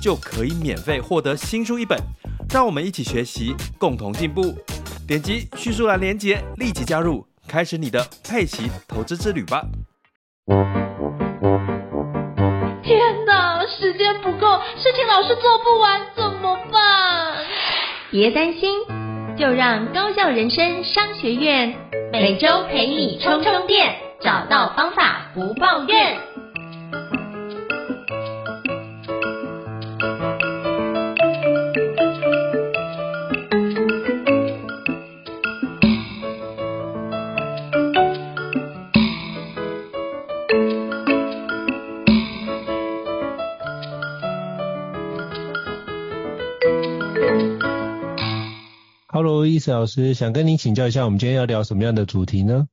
就可以免费获得新书一本。让我们一起学习，共同进步。点击叙述栏连接，立即加入，开始你的佩奇投资之旅吧！天哪，时间不够，事情老是做不完，怎么办？别担心，就让高校人生商学院每周陪你充充电，找到方法不抱怨。伊斯老师想跟您请教一下，我们今天要聊什么样的主题呢？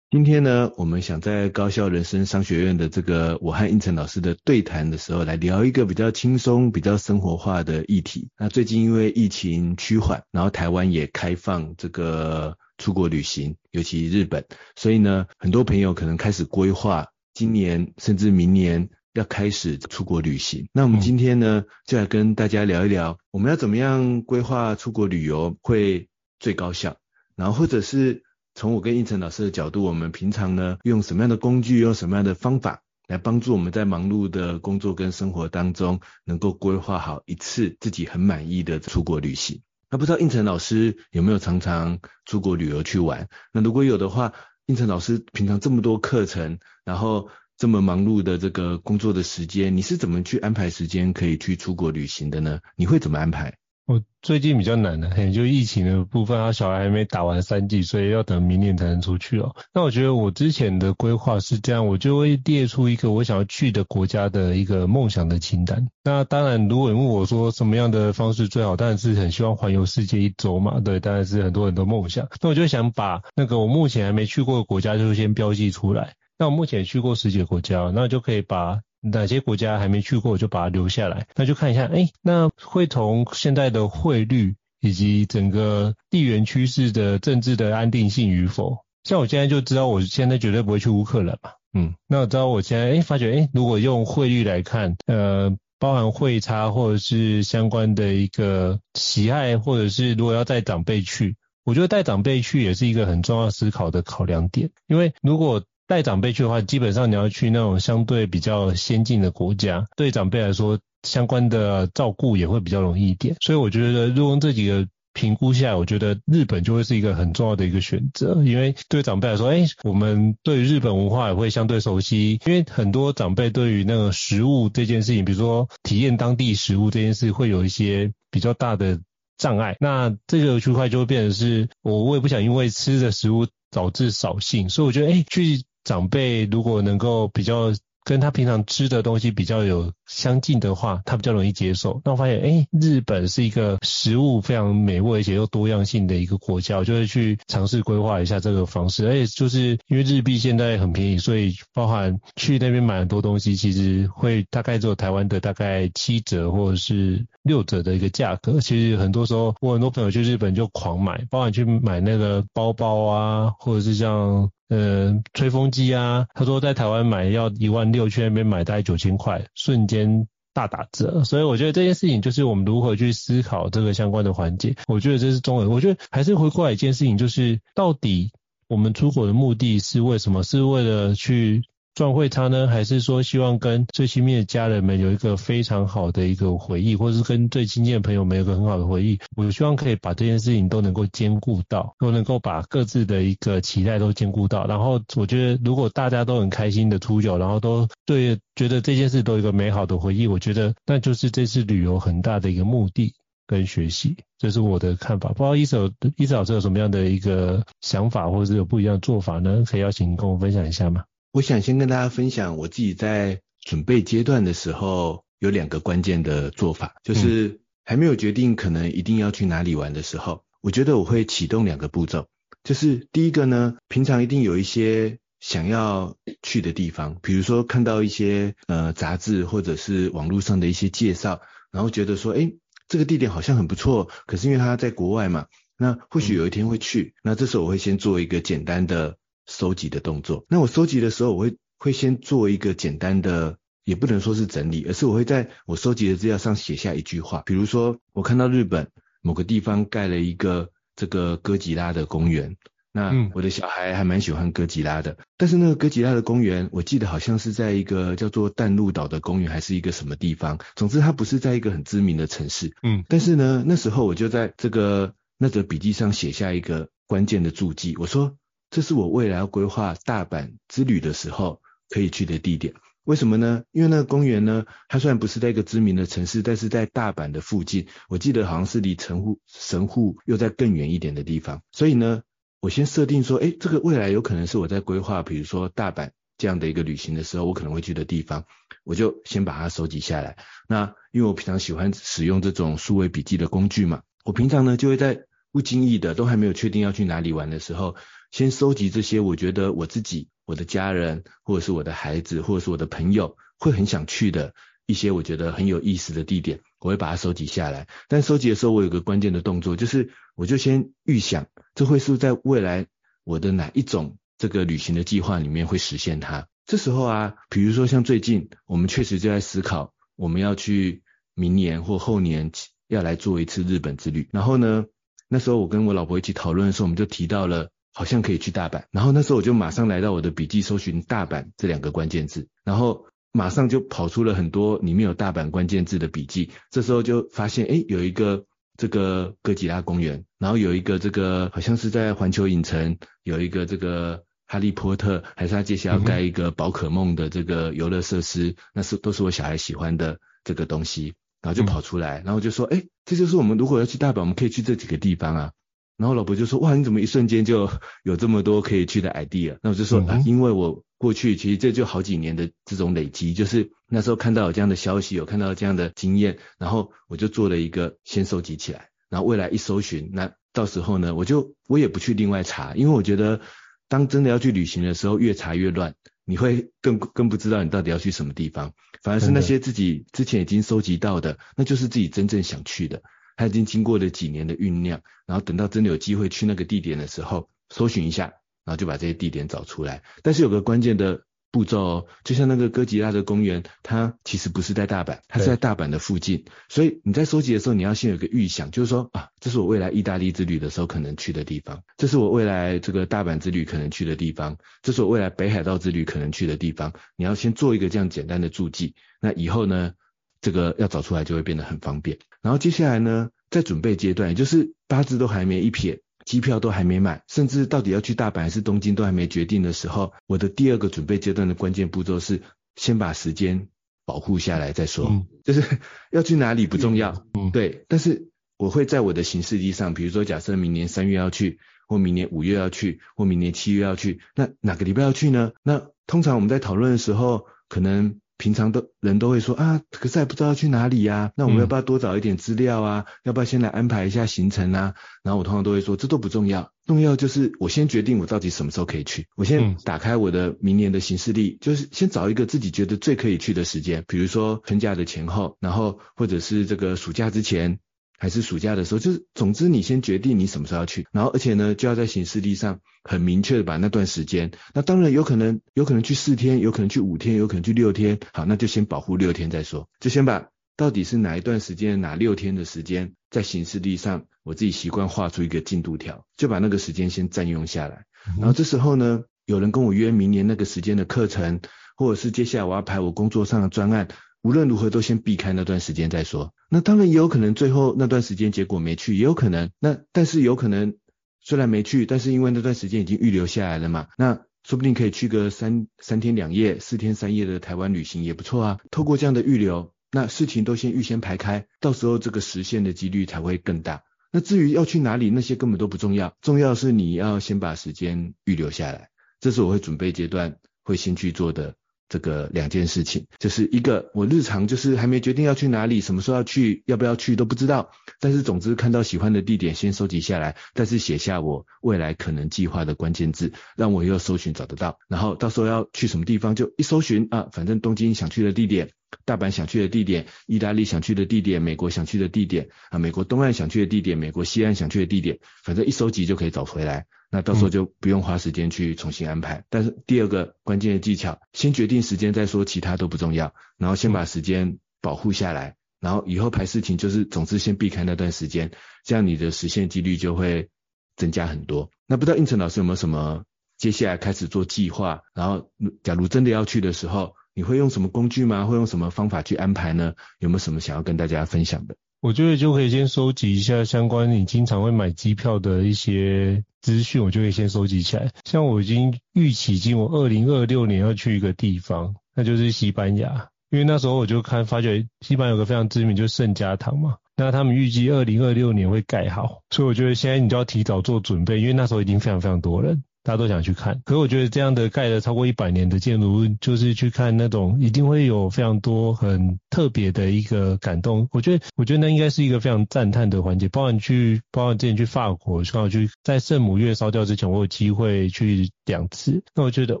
今天呢，我们想在高校人生商学院的这个我和应成老师的对谈的时候，来聊一个比较轻松、比较生活化的议题。那最近因为疫情趋缓，然后台湾也开放这个出国旅行，尤其日本，所以呢，很多朋友可能开始规划今年甚至明年要开始出国旅行。那我们今天呢，就来跟大家聊一聊，我们要怎么样规划出国旅游会最高效，然后或者是从我跟胤丞老师的角度，我们平常呢用什么样的工具，用什么样的方法来帮助我们在忙碌的工作跟生活当中，能够规划好一次自己很满意的出国旅行。那不知道胤丞老师有没有常常出国旅游去玩？那如果有的话，胤丞老师平常这么多课程，然后这么忙碌的这个工作的时间，你是怎么去安排时间可以去出国旅行的呢？你会怎么安排？我最近比较难的，很，就疫情的部分，他小孩还没打完三剂，所以要等明年才能出去哦。那我觉得我之前的规划是这样，我就会列出一个我想要去的国家的一个梦想的清单。那当然，如果你问我说什么样的方式最好，当然是很希望环游世界一周嘛，对，当然是很多人的梦想。那我就想把那个我目前还没去过的国家，就先标记出来。那我目前去过十几个国家，那就可以把。哪些国家还没去过，我就把它留下来。那就看一下，哎、那会从现在的汇率以及整个地缘趋势的政治的安定性与否。像我现在就知道，我现在绝对不会去乌克兰嘛。嗯，那我知道我现在，哎、发觉，哎、如果用汇率来看，呃，包含汇差或者是相关的一个喜爱，或者是如果要带长辈去，我觉得带长辈去也是一个很重要思考的考量点，因为如果带长辈去的话，基本上你要去那种相对比较先进的国家，对长辈来说，相关的照顾也会比较容易一点。所以我觉得，如果这几个评估下来，我觉得日本就会是一个很重要的一个选择。因为对长辈来说，哎，我们对日本文化也会相对熟悉。因为很多长辈对于那个食物这件事情，比如说体验当地食物这件事，会有一些比较大的障碍。那这个区块就会变成是，我我也不想因为吃的食物导致扫兴，所以我觉得，哎，去。长辈如果能够比较跟他平常吃的东西比较有相近的话，他比较容易接受。那我发现，哎，日本是一个食物非常美味而且又多样性的一个国家，我就会去尝试规划一下这个方式。而且就是因为日币现在很便宜，所以包含去那边买很多东西，其实会大概只有台湾的大概七折或者是六折的一个价格。其实很多时候，我很多朋友去日本就狂买，包含去买那个包包啊，或者是像。呃，吹风机啊，他说在台湾买要一万六，去那边买大概九千块，瞬间大打折。所以我觉得这件事情就是我们如何去思考这个相关的环节。我觉得这是中文。我觉得还是回过来一件事情，就是到底我们出国的目的是为什么？是为了去。赚会差呢，还是说希望跟最亲密的家人们有一个非常好的一个回忆，或者是跟最亲近的朋友们有个很好的回忆？我希望可以把这件事情都能够兼顾到，都能够把各自的一个期待都兼顾到。然后我觉得，如果大家都很开心的出游，然后都对觉得这件事都有一个美好的回忆，我觉得那就是这次旅游很大的一个目的跟学习。这是我的看法。不知道伊斯伊斯老师有什么样的一个想法，或者是有不一样的做法呢？可以邀请跟我分享一下吗？我想先跟大家分享我自己在准备阶段的时候有两个关键的做法，就是还没有决定可能一定要去哪里玩的时候，我觉得我会启动两个步骤，就是第一个呢，平常一定有一些想要去的地方，比如说看到一些呃杂志或者是网络上的一些介绍，然后觉得说，诶，这个地点好像很不错，可是因为他在国外嘛，那或许有一天会去，那这时候我会先做一个简单的收集的动作。那我收集的时候，我会会先做一个简单的。也不能说是整理，而是我会在我收集的资料上写下一句话，比如说我看到日本某个地方盖了一个这个哥吉拉的公园，那我的小孩还蛮喜欢哥吉拉的，但是那个哥吉拉的公园，我记得好像是在一个叫做淡路岛的公园，还是一个什么地方，总之它不是在一个很知名的城市，嗯，但是呢，那时候我就在这个那则笔记上写下一个关键的注记，我说这是我未来要规划大阪之旅的时候可以去的地点。为什么呢？因为那个公园呢，它虽然不是在一个知名的城市，但是在大阪的附近，我记得好像是离神户神户又在更远一点的地方。所以呢，我先设定说，诶，这个未来有可能是我在规划，比如说大阪这样的一个旅行的时候，我可能会去的地方，我就先把它收集下来。那因为我平常喜欢使用这种数位笔记的工具嘛，我平常呢就会在不经意的都还没有确定要去哪里玩的时候，先收集这些我觉得我自己。我的家人，或者是我的孩子，或者是我的朋友，会很想去的一些我觉得很有意思的地点，我会把它收集下来。但收集的时候，我有个关键的动作，就是我就先预想，这会是在未来我的哪一种这个旅行的计划里面会实现它。这时候啊，比如说像最近，我们确实就在思考，我们要去明年或后年要来做一次日本之旅。然后呢，那时候我跟我老婆一起讨论的时候，我们就提到了。好像可以去大阪，然后那时候我就马上来到我的笔记，搜寻大阪这两个关键字，然后马上就跑出了很多里面有大阪关键字的笔记。这时候就发现，诶，有一个这个哥吉拉公园，然后有一个这个好像是在环球影城，有一个这个哈利波特，还是他接下来要盖一个宝可梦的这个游乐设施，那是都是我小孩喜欢的这个东西，然后就跑出来，然后就说，诶，这就是我们如果要去大阪，我们可以去这几个地方啊。然后老婆就说：“哇，你怎么一瞬间就有这么多可以去的 idea？” 那我就说：“啊，因为我过去其实这就好几年的这种累积，就是那时候看到有这样的消息，有看到这样的经验，然后我就做了一个先收集起来，然后未来一搜寻，那到时候呢，我就我也不去另外查，因为我觉得当真的要去旅行的时候，越查越乱，你会更更不知道你到底要去什么地方，反而是那些自己之前已经收集到的，那就是自己真正想去的。”他已经经过了几年的酝酿，然后等到真的有机会去那个地点的时候，搜寻一下，然后就把这些地点找出来。但是有个关键的步骤哦，就像那个哥吉拉的公园，它其实不是在大阪，它是在大阪的附近。所以你在收集的时候，你要先有个预想，就是说啊，这是我未来意大利之旅的时候可能去的地方，这是我未来这个大阪之旅可能去的地方，这是我未来北海道之旅可能去的地方。你要先做一个这样简单的注记，那以后呢，这个要找出来就会变得很方便。然后接下来呢，在准备阶段，也就是八字都还没一撇，机票都还没买，甚至到底要去大阪还是东京都还没决定的时候，我的第二个准备阶段的关键步骤是先把时间保护下来再说。嗯，就是 要去哪里不重要，嗯，对，但是我会在我的行事历上，比如说假设明年三月要去，或明年五月要去，或明年七月要去，那哪个礼拜要去呢？那通常我们在讨论的时候，可能。平常都人都会说啊，可是还不知道要去哪里呀、啊，那我们要不要多找一点资料啊？嗯、要不要先来安排一下行程啊？然后我通常都会说，这都不重要，重要就是我先决定我到底什么时候可以去。我先打开我的明年的行事历，就是先找一个自己觉得最可以去的时间，比如说春假的前后，然后或者是这个暑假之前。还是暑假的时候，就是总之你先决定你什么时候要去，然后而且呢就要在行事历上很明确的把那段时间，那当然有可能有可能去四天，有可能去五天，有可能去六天，好，那就先保护六天再说，就先把到底是哪一段时间哪六天的时间在行事历上，我自己习惯画出一个进度条，就把那个时间先占用下来，然后这时候呢有人跟我约明年那个时间的课程，或者是接下来我要排我工作上的专案。无论如何都先避开那段时间再说。那当然也有可能最后那段时间结果没去，也有可能。那但是有可能虽然没去，但是因为那段时间已经预留下来了嘛，那说不定可以去个三三天两夜、四天三夜的台湾旅行也不错啊。透过这样的预留，那事情都先预先排开，到时候这个实现的几率才会更大。那至于要去哪里，那些根本都不重要，重要是你要先把时间预留下来。这是我会准备阶段会先去做的这个两件事情，就是一个我日常就是还没决定要去哪里，什么时候要去，要不要去都不知道，但是总之看到喜欢的地点先收集下来，但是写下我未来可能计划的关键字，让我又搜寻找得到，然后到时候要去什么地方就一搜寻啊，反正东京想去的地点。大阪想去的地点，意大利想去的地点，美国想去的地点啊，美国东岸想去的地点，美国西岸想去的地点，反正一收集就可以找回来。那到时候就不用花时间去重新安排。嗯、但是第二个关键的技巧，先决定时间再说，其他都不重要。然后先把时间保护下来，然后以后排事情就是，总之先避开那段时间，这样你的实现几率就会增加很多。那不知道应成老师有没有什么接下来开始做计划？然后假如真的要去的时候。你会用什么工具吗？会用什么方法去安排呢？有没有什么想要跟大家分享的？我觉得就可以先收集一下相关你经常会买机票的一些资讯，我就会先收集起来。像我已经预期今我二零二六年要去一个地方，那就是西班牙。因为那时候我就看发觉西班牙有个非常知名，就是圣家堂嘛。那他们预计二零二六年会盖好，所以我觉得现在你就要提早做准备，因为那时候已经非常非常多人。大家都想去看，可是我觉得这样的盖了超过一百年的建筑物，就是去看那种一定会有非常多很特别的一个感动。我觉得，我觉得那应该是一个非常赞叹的环节。包含去，包含之前去法国，刚好去在圣母院烧掉之前，我有机会去两次。那我觉得，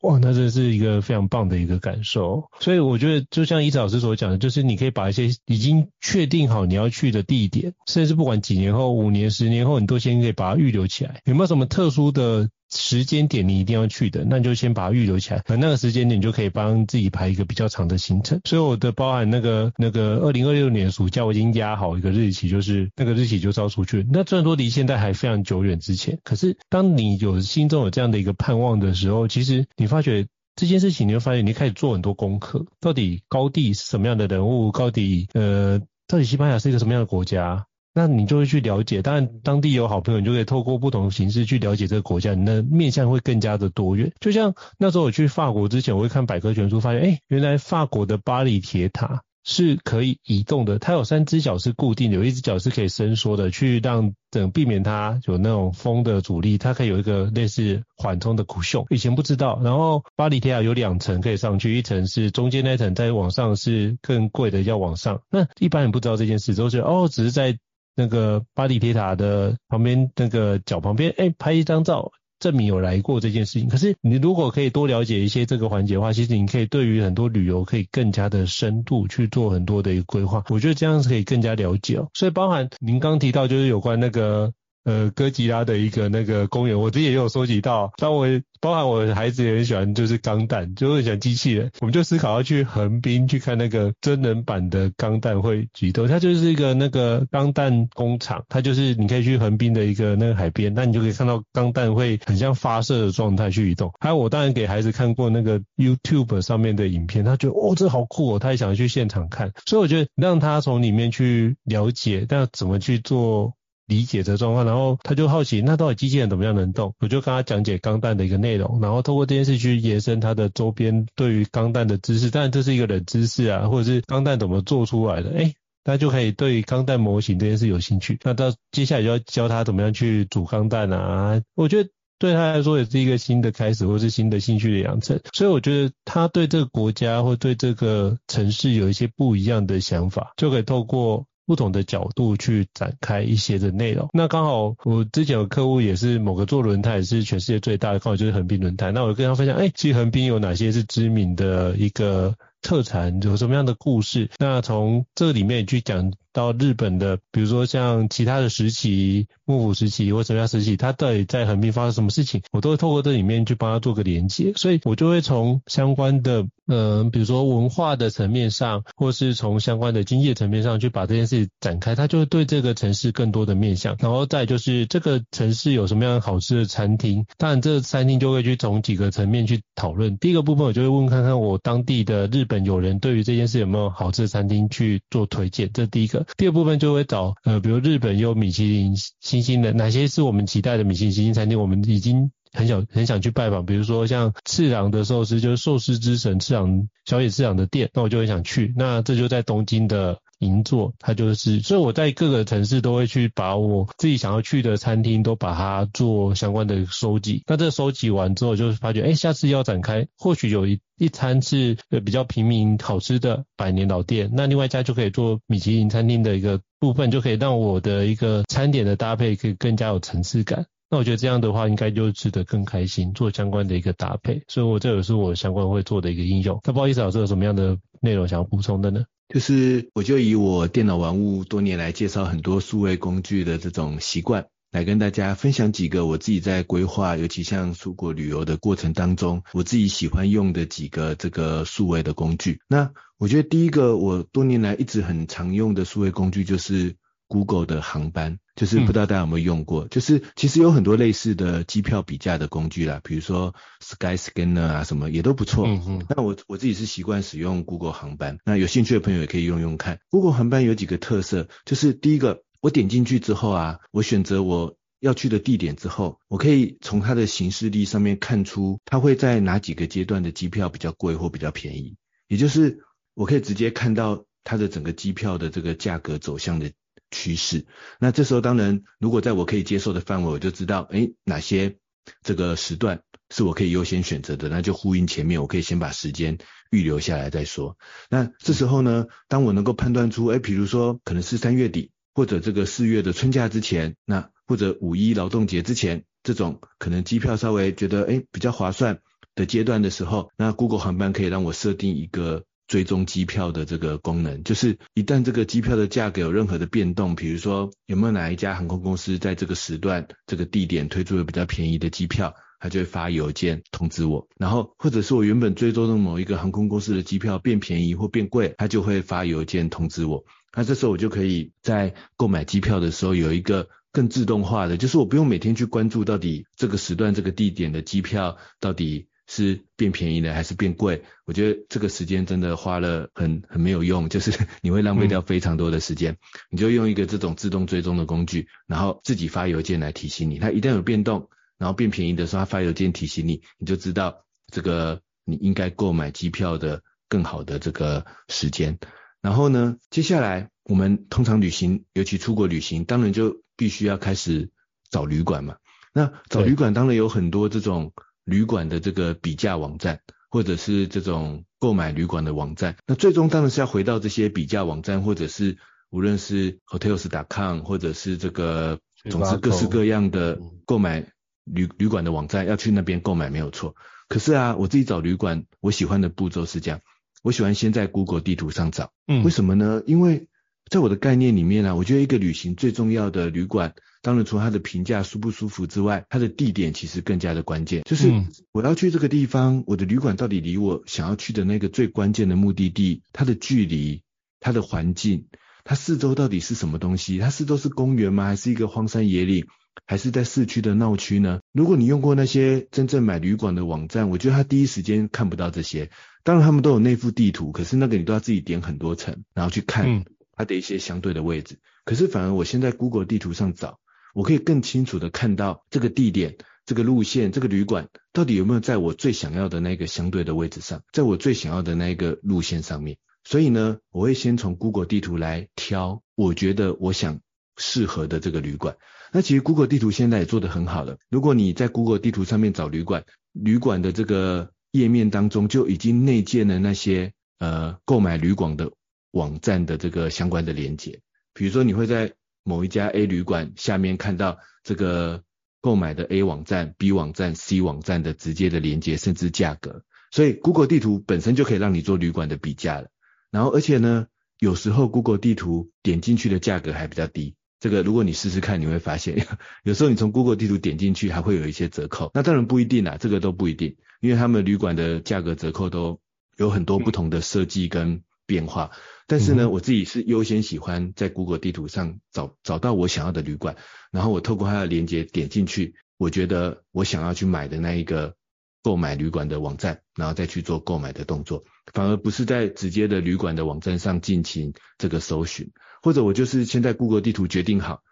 哇，那真是一个非常棒的一个感受。所以我觉得，就像伊子老师所讲的，就是你可以把一些已经确定好你要去的地点，甚至不管几年后、五年、十年后，你都先可以把它预留起来。有没有什么特殊的？时间点你一定要去的，那你就先把它预留起来，而那个时间点你就可以帮自己排一个比较长的行程。所以我的包含那个那个二零二六年暑假，我已经压好一个日期，就是那个日期就招出去。那虽然说离现在还非常久远之前，可是当你有心中有这样的一个盼望的时候，其实你发觉这件事情，你会发现你开始做很多功课，到底高地是什么样的人物，到底呃，到底西班牙是一个什么样的国家？那你就会去了解，当然当地有好朋友，你就可以透过不同的形式去了解这个国家，你的面向会更加的多元。就像那时候我去法国之前，我会看百科全书，发现，哎，原来法国的巴黎铁塔是可以移动的，它有三只脚是固定的，有一只脚是可以伸缩的，去让等避免它有那种风的阻力，它可以有一个类似缓冲的 c u。以前不知道，然后巴黎铁塔有两层可以上去，一层是中间那层，再往上是更贵的要往上。那一般人不知道这件事，都是哦，只是在。那个巴黎铁塔的旁边，那个脚旁边，哎，拍一张照，证明有来过这件事情。可是你如果可以多了解一些这个环节的话，其实你可以对于很多旅游可以更加的深度去做很多的一个规划。我觉得这样是可以更加了解哦。所以包含您刚提到就是有关那个。呃，哥吉拉的一个那个公园，我自己也有收集到。但我包含我的孩子也很喜欢，就是钢弹，就很喜欢机器人。我们就思考要去横滨去看那个真人版的钢弹会举动。它就是一个那个钢弹工厂，它就是你可以去横滨的一个那个海边，那你就可以看到钢弹会很像发射的状态去移动。还有我当然给孩子看过那个 YouTube 上面的影片，他觉得哦，这好酷哦，他也想去现场看。所以我觉得让他从里面去了解，但怎么去做。理解这状况，然后他就好奇，那到底机器人怎么样能动？我就跟他讲解钢弹的一个内容，然后透过这件事去延伸他的周边对于钢弹的知识。当然这是一个冷知识啊，或者是钢弹怎么做出来的？诶，他就可以对钢弹模型这件事有兴趣。那到接下来就要教他怎么样去组钢弹啊。我觉得对他来说也是一个新的开始，或是新的兴趣的养成。所以我觉得他对这个国家或对这个城市有一些不一样的想法，就可以透过。不同的角度去展开一些的内容。那刚好我之前有客户也是某个做轮胎，也是全世界最大的，刚好就是横滨轮胎。那我跟他分享，哎，其实横滨有哪些是知名的一个特产，有什么样的故事？那从这里面去讲。到日本的，比如说像其他的时期，幕府时期或什么样时期，他到底在横滨发生什么事情，我都会透过这里面去帮他做个连接，所以我就会从相关的，嗯、比如说文化的层面上，或是从相关的经济层面上去把这件事展开，他就会对这个城市更多的面向，然后再就是这个城市有什么样好吃的餐厅，当然这餐厅就会去从几个层面去讨论。第一个部分我就会问看看我当地的日本友人对于这件事有没有好吃的餐厅去做推荐，这第一个。第二部分就会找呃，比如日本有米其林星星的，哪些是我们期待的米其林星星餐厅，我们已经很想很想去拜访。比如说像次郎的寿司，就是寿司之神次郎小野次郎的店，那我就很想去。那这就在东京的银座，它就是，所以我在各个城市都会去把我自己想要去的餐厅都把它做相关的收集。那这收集完之后，就是发觉，哎，下次要展开，或许有一一餐是呃比较平民好吃的百年老店，那另外一家就可以做米其林餐厅的一个部分，就可以让我的一个餐点的搭配可以更加有层次感。那我觉得这样的话，应该就吃得更开心，做相关的一个搭配。所以，我这也是我相关会做的一个应用。那不好意思，老师有什么样的内容想要补充的呢？就是我就以我电脑玩物多年来介绍很多数位工具的这种习惯，来跟大家分享几个我自己在规划，尤其像出国旅游的过程当中，我自己喜欢用的几个这个数位的工具。那我觉得第一个我多年来一直很常用的数位工具就是 Google 的航班。就是不知道大家有没有用过，嗯、就是其实有很多类似的机票比价的工具啦，比如说 Skyscanner 啊什么也都不错。嗯嗯。那我我自己是习惯使用 Google 航班，那有兴趣的朋友也可以用用看。Google 航班有几个特色，就是第一个，我点进去之后啊，我选择我要去的地点之后，我可以从它的行事历上面看出它会在哪几个阶段的机票比较贵或比较便宜，也就是我可以直接看到它的整个机票的这个价格走向的趋势，那这时候当然，如果在我可以接受的范围，我就知道，哎，哪些这个时段是我可以优先选择的，那就呼应前面，我可以先把时间预留下来再说。那这时候呢，当我能够判断出，哎，比如说可能是三月底，或者这个四月的春假之前，那或者五一劳动节之前，这种可能机票稍微觉得，哎，比较划算的阶段的时候，那 Google 航班可以让我设定一个。追踪机票的这个功能，就是一旦这个机票的价格有任何的变动，比如说有没有哪一家航空公司在这个时段、这个地点推出了比较便宜的机票，它就会发邮件通知我。然后或者是我原本追踪的某一个航空公司的机票变便宜或变贵，它就会发邮件通知我。那这时候我就可以在购买机票的时候有一个更自动化的，就是我不用每天去关注到底这个时段、这个地点的机票到底。是变便宜了还是变贵？我觉得这个时间真的花了很很没有用，就是 你会浪费掉非常多的时间。嗯、你就用一个这种自动追踪的工具，然后自己发邮件来提醒你。它一旦有变动，然后变便宜的时候，它发邮件提醒你，你就知道这个你应该购买机票的更好的这个时间。然后呢，接下来我们通常旅行，尤其出国旅行，当然就必须要开始找旅馆嘛。那找旅馆当然有很多这种。旅馆的这个比价网站，或者是这种购买旅馆的网站，那最终当然是要回到这些比价网站，或者是无论是 Hotels.com，或者是这个，总之各式各样的购买旅旅馆的网站，要去那边购买没有错。可是啊，我自己找旅馆，我喜欢的步骤是这样，我喜欢先在 Google 地图上找，嗯，为什么呢？因为在我的概念里面呢、啊，我觉得一个旅行最重要的旅馆。当然，除了它的评价舒不舒服之外，它的地点其实更加的关键。就是我要去这个地方，我的旅馆到底离我想要去的那个最关键的目的地，它的距离、它的环境、它四周到底是什么东西？它四周是公园吗？还是一个荒山野岭？还是在市区的闹区呢？如果你用过那些真正买旅馆的网站，我觉得它第一时间看不到这些。当然，他们都有内附地图，可是那个你都要自己点很多层，然后去看它的一些相对的位置。可是反而我现在 Google 地图上找。我可以更清楚的看到这个地点、这个路线、这个旅馆到底有没有在我最想要的那个相对的位置上，在我最想要的那个路线上面。所以呢，我会先从 Google 地图来挑我觉得我想适合的这个旅馆。那其实 Google 地图现在也做得很好了。如果你在 Google 地图上面找旅馆，旅馆的这个页面当中就已经内建了那些呃购买旅馆的网站的这个相关的连接。比如说你会在某一家 A 旅馆下面看到这个购买的 A 网站、B 网站、C 网站的直接的连接，甚至价格，所以 Google 地图本身就可以让你做旅馆的比价了。然后而且呢，有时候 Google 地图点进去的价格还比较低。这个如果你试试看，你会发现，有时候你从 Google 地图点进去还会有一些折扣。那当然不一定啦，这个都不一定，因为他们旅馆的价格折扣都有很多不同的设计跟变化。但是呢，我自己是优先喜欢在 Google 地图上找找到我想要的旅馆，然后我透过它的连接点进去，我觉得我想要去买的那一个购买旅馆的网站，然后再去做购买的动作，反而不是在直接的旅馆的网站上进行这个搜寻，或者我就是先在 Google 地图决定好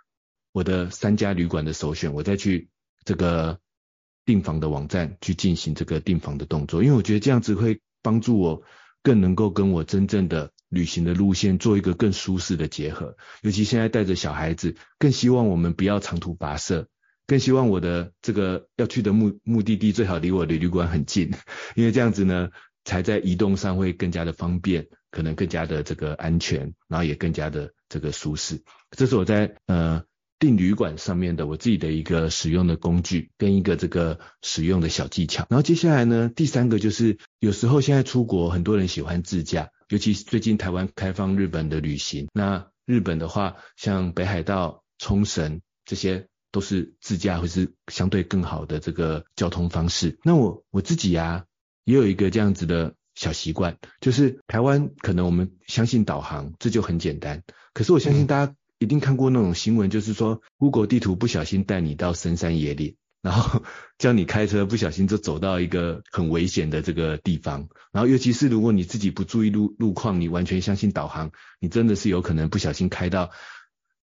我的三家旅馆的首选，我再去这个订房的网站去进行这个订房的动作，因为我觉得这样子会帮助我更能够跟我真正的旅行的路线做一个更舒适的结合。尤其现在带着小孩子，更希望我们不要长途跋涉，更希望我的这个要去的目目的地最好离我的旅馆很近，因为这样子呢，才在移动上会更加的方便，可能更加的这个安全，然后也更加的这个舒适。这是我在呃。订旅馆上面的我自己的一个使用的工具跟一个这个使用的小技巧。然后接下来呢，第三个就是有时候现在出国很多人喜欢自驾，尤其最近台湾开放日本的旅行。那日本的话，像北海道、冲绳这些都是自驾或是相对更好的这个交通方式。那我我自己呀、啊、也有一个这样子的小习惯，就是台湾可能我们相信导航，这就很简单。可是我相信大家。一定看过那种新闻，就是说 Google 地图不小心带你到深山野岭，然后 叫你开车不小心就走到一个很危险的这个地方，然后尤其是如果你自己不注意路路况，你完全相信导航，你真的是有可能不小心开到。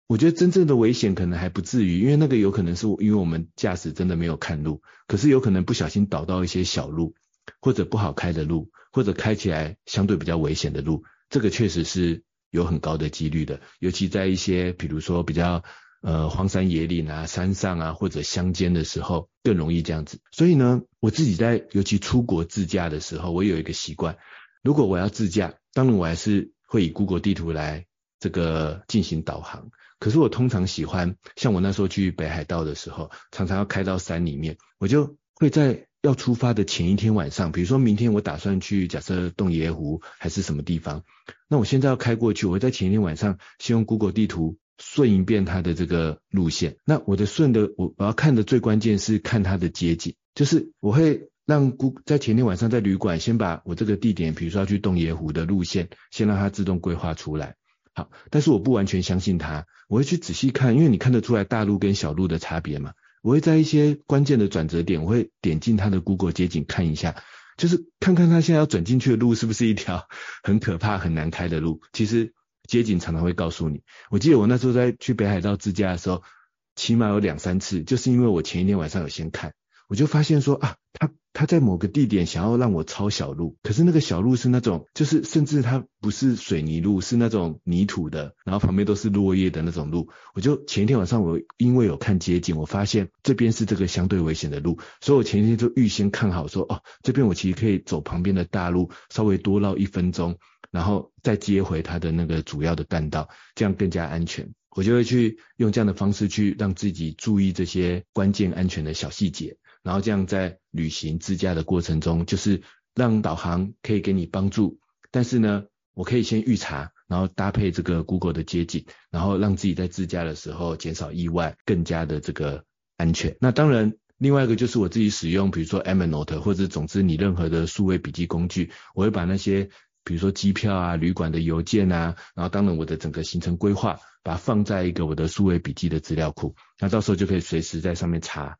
我觉得真正的危险可能还不至于，因为那个有可能是因为我们驾驶真的没有看路，可是有可能不小心导到一些小路或者不好开的路，或者开起来相对比较危险的路，这个确实是。有很高的几率的，尤其在一些比如说比较呃荒山野岭啊、山上啊或者乡间的时候，更容易这样子。所以呢，我自己在尤其出国自驾的时候，我有一个习惯，如果我要自驾，当然我还是会以 Google 地图来这个进行导航。可是我通常喜欢，像我那时候去北海道的时候，常常要开到山里面，我就会在。要出发的前一天晚上，比如说明天我打算去，假设洞爷湖还是什么地方，那我现在要开过去，我会在前一天晚上先用 Google 地图顺一遍它的这个路线。那我的顺的，我我要看的最关键是看它的街景，就是我会让 Google 在前天晚上在旅馆先把我这个地点，比如说要去洞爷湖的路线，先让它自动规划出来。好，但是我不完全相信它，我会去仔细看，因为你看得出来大路跟小路的差别嘛。我会在一些关键的转折点，我会点进他的 Google 街景看一下，就是看看他现在要转进去的路是不是一条 很可怕、很难开的路。其实街景常常会告诉你。我记得我那时候在去北海道自驾的时候，起码有两三次，就是因为我前一天晚上有先看。我就发现说啊，他他在某个地点想要让我抄小路，可是那个小路是那种，就是甚至它不是水泥路，是那种泥土的，然后旁边都是落叶的那种路。我就前一天晚上我因为有看街景，我发现这边是这个相对危险的路，所以我前一天就预先看好说，哦，这边我其实可以走旁边的大路，稍微多绕一分钟，然后再接回它的那个主要的干道，这样更加安全。我就会去用这样的方式去让自己注意这些关键安全的小细节。然后这样在旅行自驾的过程中，就是让导航可以给你帮助，但是呢，我可以先预查，然后搭配这个 Google 的街景，然后让自己在自驾的时候减少意外，更加的这个安全。那当然，另外一个就是我自己使用，比如说 Evernote 或者总之你任何的数位笔记工具，我会把那些比如说机票啊、旅馆的邮件啊，然后当然我的整个行程规划，把它放在一个我的数位笔记的资料库，那到时候就可以随时在上面查。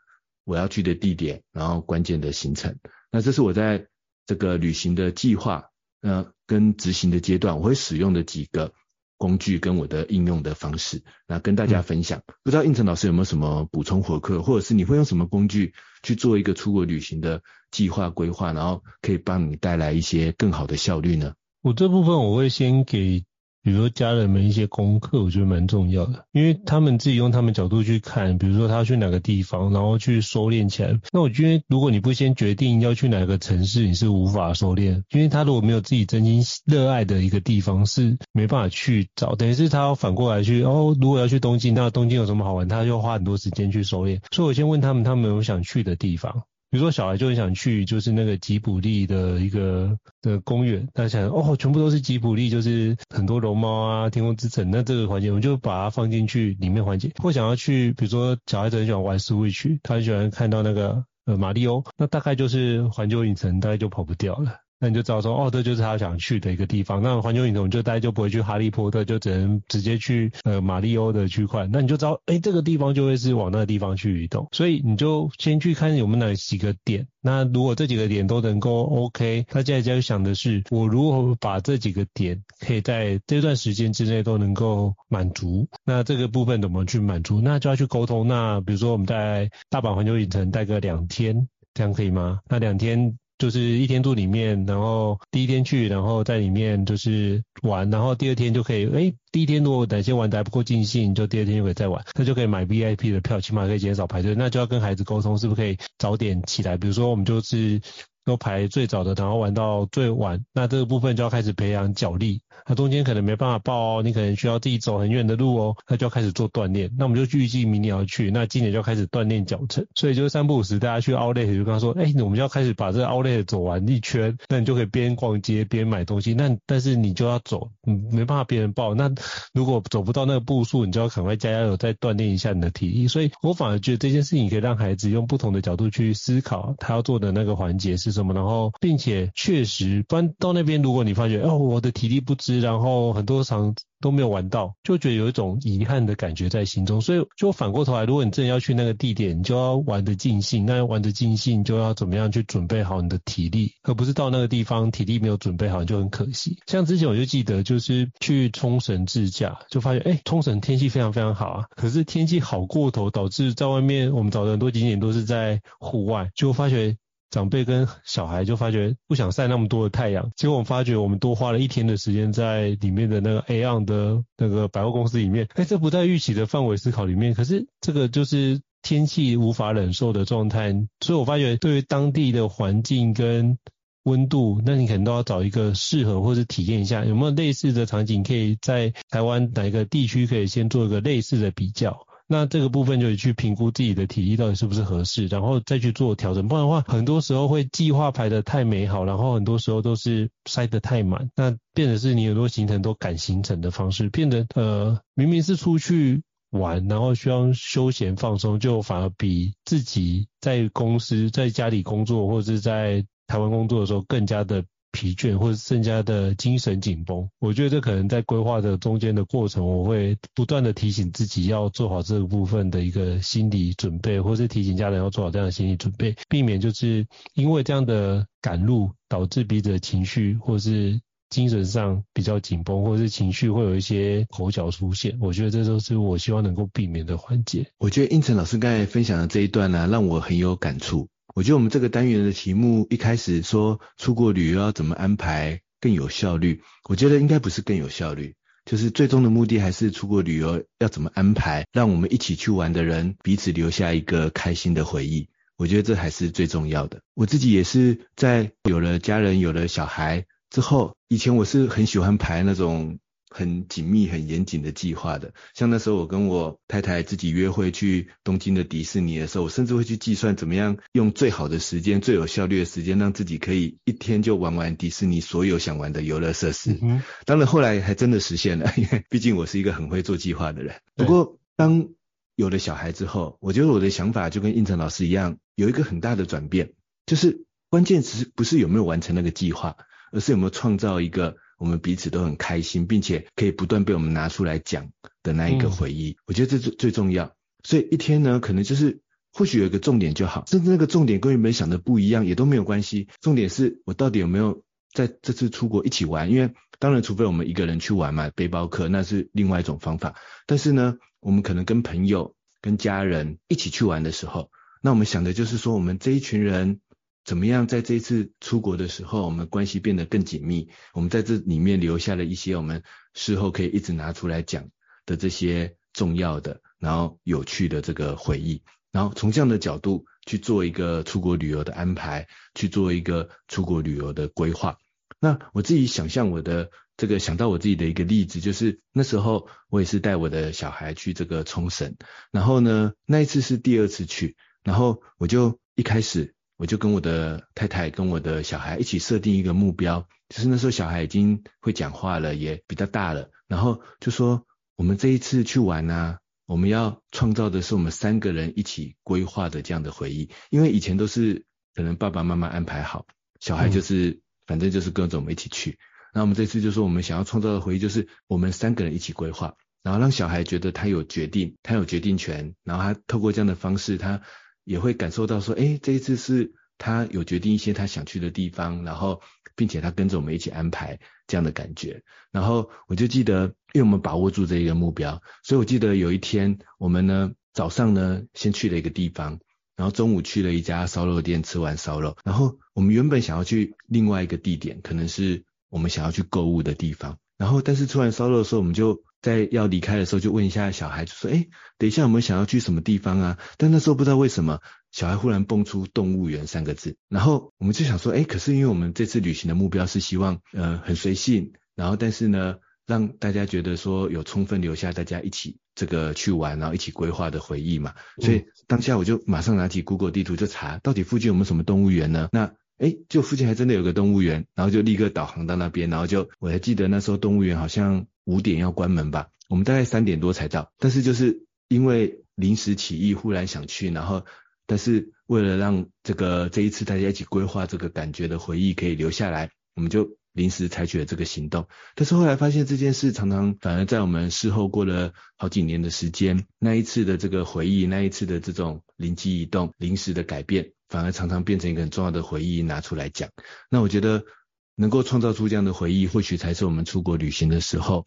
我要去的地点，然后关键的行程，那这是我在这个旅行的计划，呃，跟执行的阶段，我会使用的几个工具跟我的应用的方式，那跟大家分享。不知道应成老师有没有什么补充回馈，或者是你会用什么工具去做一个出国旅行的计划规划，然后可以帮你带来一些更好的效率呢？我这部分我会先给。比如说家人们一些功课，我觉得蛮重要的，因为他们自己用他们角度去看，比如说他要去哪个地方，然后去收敛起来。那我觉得如果你不先决定要去哪个城市，你是无法收敛，因为他如果没有自己真心热爱的一个地方，是没办法去找。等于是他要反过来去，哦，如果要去东京，那东京有什么好玩，他就花很多时间去收敛。所以我先问他们，他们有想去的地方。比如说小孩就很想去，就是那个吉卜力的一个的公园，他想哦，全部都是吉卜力，就是很多龙猫啊、天空之城，那这个环节我们就把它放进去里面环节。或想要去，比如说小孩子很喜欢玩 Switch，他很喜欢看到那个呃马里欧，那大概就是环球影城，大概就跑不掉了。那你就知道说，哦，这就是他想去的一个地方。那环球影城就大家就不会去哈利波特，就只能直接去呃马里欧的区块。那你就知道，哎，这个地方就会是往那个地方去移动。所以你就先去看有没有哪几个点。那如果这几个点都能够 OK，他现在就想的是，我如何把这几个点可以在这段时间之内都能够满足。那这个部分怎么去满足？那就要去沟通。那比如说我们在大阪环球影城待个两天，这样可以吗？那两天。就是一天住里面，然后第一天去，然后在里面就是玩，然后第二天就可以，哎，第一天如果哪些玩的还不够尽兴，就第二天就可以再玩，那就可以买 VIP 的票，起码可以减少排队。那就要跟孩子沟通，是不是可以早点起来？比如说我们就是。都排最早的，然后玩到最晚，那这个部分就要开始培养脚力。那中间可能没办法报哦，你可能需要自己走很远的路哦，那就要开始做锻炼。那我们就预计明年要去，那今年就要开始锻炼脚程。所以就是三不五时大家去 Outlet 就跟他说，哎，我们就要开始把这个 Outlet 走完一圈，那你就可以边逛街边买东西。那但是你就要走，嗯没办法别人报。那如果走不到那个步数，你就要赶快加油，再锻炼一下你的体力。所以我反而觉得这件事情可以让孩子用不同的角度去思考他要做的那个环节是什么，然后并。且确实，不然到那边，如果你发觉哦，我的体力不支，然后很多场都没有玩到，就觉得有一种遗憾的感觉在心中。所以，就反过头来，如果你真的要去那个地点，你就要玩得尽兴。那玩得尽兴，就要怎么样去准备好你的体力，而不是到那个地方体力没有准备好，就很可惜。像之前我就记得，就是去冲绳自驾，就发现哎，冲绳天气非常非常好啊，可是天气好过头，导致在外面我们找的很多景点都是在户外，就发觉。长辈跟小孩就发觉不想晒那么多的太阳，结果我们发觉我们多花了一天的时间在里面的那个 AEON 的那个百货公司里面，哎，这不在预期的范围思考里面，可是这个就是天气无法忍受的状态，所以我发觉对于当地的环境跟温度，那你可能都要找一个适合或是体验一下，有没有类似的场景可以在台湾哪一个地区可以先做一个类似的比较。那这个部分就去评估自己的体力到底是不是合适，然后再去做调整。不然的话，很多时候会计划排得太美好，然后很多时候都是塞得太满，那变得是你很多行程都赶行程的方式，变得呃明明是出去玩，然后需要休闲放松，就反而比自己在公司在家里工作或者是在台湾工作的时候更加的。疲倦或者更加的精神紧绷，我觉得这可能在规划的中间的过程，我会不断的提醒自己要做好这个部分的一个心理准备，或是提醒家人要做好这样的心理准备，避免就是因为这样的赶路导致彼此的情绪或是精神上比较紧绷，或是情绪会有一些口角出现。我觉得这都是我希望能够避免的环节。我觉得应成老师刚才分享的这一段呢、啊，让我很有感触。我觉得我们这个单元的题目一开始说出国旅游要怎么安排更有效率，我觉得应该不是更有效率，就是最终的目的还是出国旅游要怎么安排，让我们一起去玩的人彼此留下一个开心的回忆。我觉得这还是最重要的。我自己也是在有了家人、有了小孩之后，以前我是很喜欢排那种。很紧密、很严谨的计划的，像那时候我跟我太太自己约会去东京的迪士尼的时候，我甚至会去计算怎么样用最好的时间、最有效率的时间，让自己可以一天就玩完迪士尼所有想玩的游乐设施。嗯。当然后来还真的实现了，因为毕竟我是一个很会做计划的人。不过当有了小孩之后，我觉得我的想法就跟应成老师一样，有一个很大的转变，就是关键词不是有没有完成那个计划，而是有没有创造一个。我们彼此都很开心，并且可以不断被我们拿出来讲的那一个回忆，嗯、我觉得这最最重要。所以一天呢，可能就是或许有一个重点就好，甚至那个重点跟原本想的不一样也都没有关系。重点是我到底有没有在这次出国一起玩？因为当然，除非我们一个人去玩嘛，背包客那是另外一种方法。但是呢，我们可能跟朋友、跟家人一起去玩的时候，那我们想的就是说，我们这一群人。怎么样在这次出国的时候，我们关系变得更紧密？我们在这里面留下了一些我们事后可以一直拿出来讲的这些重要的，然后有趣的这个回忆。然后从这样的角度去做一个出国旅游的安排，去做一个出国旅游的规划。那我自己想象我的这个想到我自己的一个例子，就是那时候我也是带我的小孩去这个冲绳，然后呢，那一次是第二次去，然后我就一开始。我就跟我的太太跟我的小孩一起设定一个目标，就是那时候小孩已经会讲话了，也比较大了，然后就说我们这一次去玩呢、啊，我们要创造的是我们三个人一起规划的这样的回忆，因为以前都是可能爸爸妈妈安排好，小孩就是、嗯、反正就是跟着我们一起去，那我们这次就说我们想要创造的回忆就是我们三个人一起规划，然后让小孩觉得他有决定，他有决定权，然后他透过这样的方式他。也会感受到说，哎，这一次是他有决定一些他想去的地方，然后并且他跟着我们一起安排这样的感觉。然后我就记得，因为我们把握住这一个目标，所以我记得有一天我们呢早上呢先去了一个地方，然后中午去了一家烧肉店吃完烧肉，然后我们原本想要去另外一个地点，可能是我们想要去购物的地方，然后但是吃完烧肉的时候，我们就在要离开的时候就问一下小孩，就说：“哎，等一下我们想要去什么地方啊？”但那时候不知道为什么，小孩忽然蹦出动物园三个字，然后我们就想说：“哎，可是因为我们这次旅行的目标是希望呃很随性，然后但是呢。”让大家觉得说有充分留下大家一起这个去玩，然后一起规划的回忆嘛。所以当下我就马上拿起 Google 地图就查，到底附近有没有什么动物园呢？那哎，就附近还真的有个动物园，然后就立刻导航到那边，然后就我还记得那时候动物园好像五点要关门吧，我们大概三点多才到。但是就是因为临时起意，忽然想去，然后但是为了让这个这一次大家一起规划这个感觉的回忆可以留下来，我们就。临时采取了这个行动，但是后来发现这件事常常反而在我们事后过了好几年的时间，那一次的这个回忆，那一次的这种灵机一动、临时的改变，反而常常变成一个很重要的回忆拿出来讲。那我觉得能够创造出这样的回忆，或许才是我们出国旅行的时候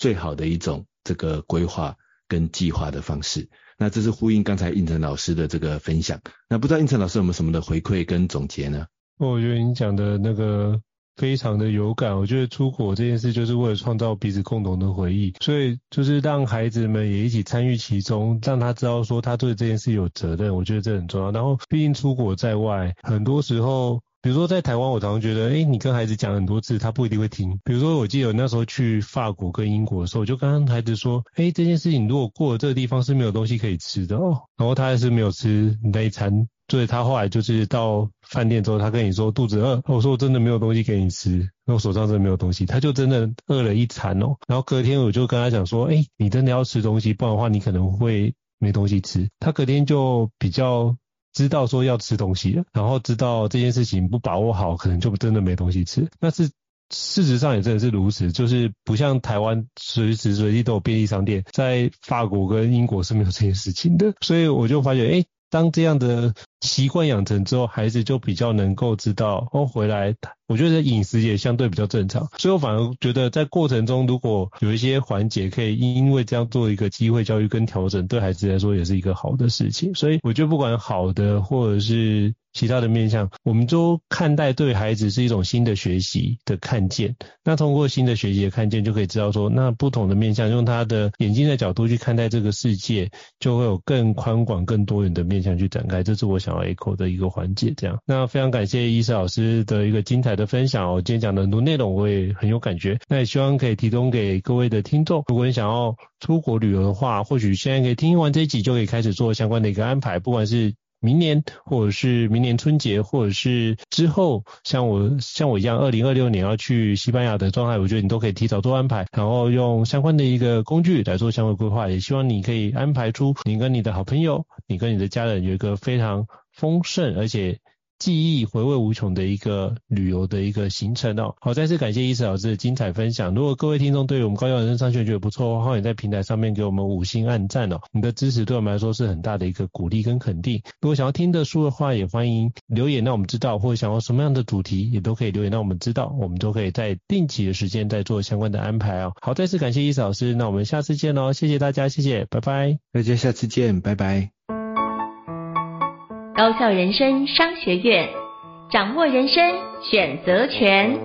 最好的一种这个规划跟计划的方式。那这是呼应刚才应成老师的这个分享。那不知道应成老师有没有什么的回馈跟总结呢？我觉得你讲的那个。非常的有感，我觉得出国这件事就是为了创造彼此共同的回忆，所以就是让孩子们也一起参与其中，让他知道说他对这件事有责任，我觉得这很重要。然后毕竟出国在外，很多时候，比如说在台湾，我常常觉得，诶，你跟孩子讲很多次，他不一定会听。比如说我记得我那时候去法国跟英国的时候，我就跟孩子说，诶，这件事情如果过了这个地方是没有东西可以吃的哦，然后他还是没有吃那一餐。所以他后来就是到饭店之后，他跟你说肚子饿，我说我真的没有东西给你吃，我手上真的没有东西，他就真的饿了一餐哦。然后隔天我就跟他讲说，哎，你真的要吃东西，不然的话你可能会没东西吃。他隔天就比较知道说要吃东西，然后知道这件事情不把握好，可能就真的没东西吃。那是事实上也真的是如此，就是不像台湾随时随地都有便利商店，在法国跟英国是没有这件事情的。所以我就发觉，哎。当这样的习惯养成之后，孩子就比较能够知道哦，回来。我觉得饮食也相对比较正常，所以我反而觉得在过程中，如果有一些环节可以因为这样做一个机会教育跟调整，对孩子来说也是一个好的事情。所以我觉得不管好的或者是其他的面向，我们都看待对孩子是一种新的学习的看见。那通过新的学习的看见，就可以知道说，那不同的面向，用他的眼睛的角度去看待这个世界，就会有更宽广、更多元的面向去展开。这是我想要 echo 的一个环节。这样，那非常感谢医师老师的一个精彩的。分享，我今天讲的很多内容我也很有感觉，那也希望可以提供给各位的听众。如果你想要出国旅游的话，或许现在可以听完这一集就可以开始做相关的一个安排，不管是明年，或者是明年春节，或者是之后，像我像我一样，二零二六年要去西班牙的状态，我觉得你都可以提早做安排，然后用相关的一个工具来做相关规划。也希望你可以安排出你跟你的好朋友，你跟你的家人有一个非常丰盛而且。记忆回味无穷的一个旅游的一个行程哦。好，再次感谢医师老师的精彩分享。如果各位听众对于我们高效人生商学院觉得不错的话，欢迎在平台上面给我们五星按赞哦。你的支持对我们来说是很大的一个鼓励跟肯定。如果想要听的书的话，也欢迎留言让我们知道，或者想要什么样的主题，也都可以留言让我们知道，我们都可以在定期的时间再做相关的安排哦。好，再次感谢医师老师，那我们下次见喽，谢谢大家，谢谢，拜拜。大家下次见，拜拜。高校人生商学院，掌握人生选择权。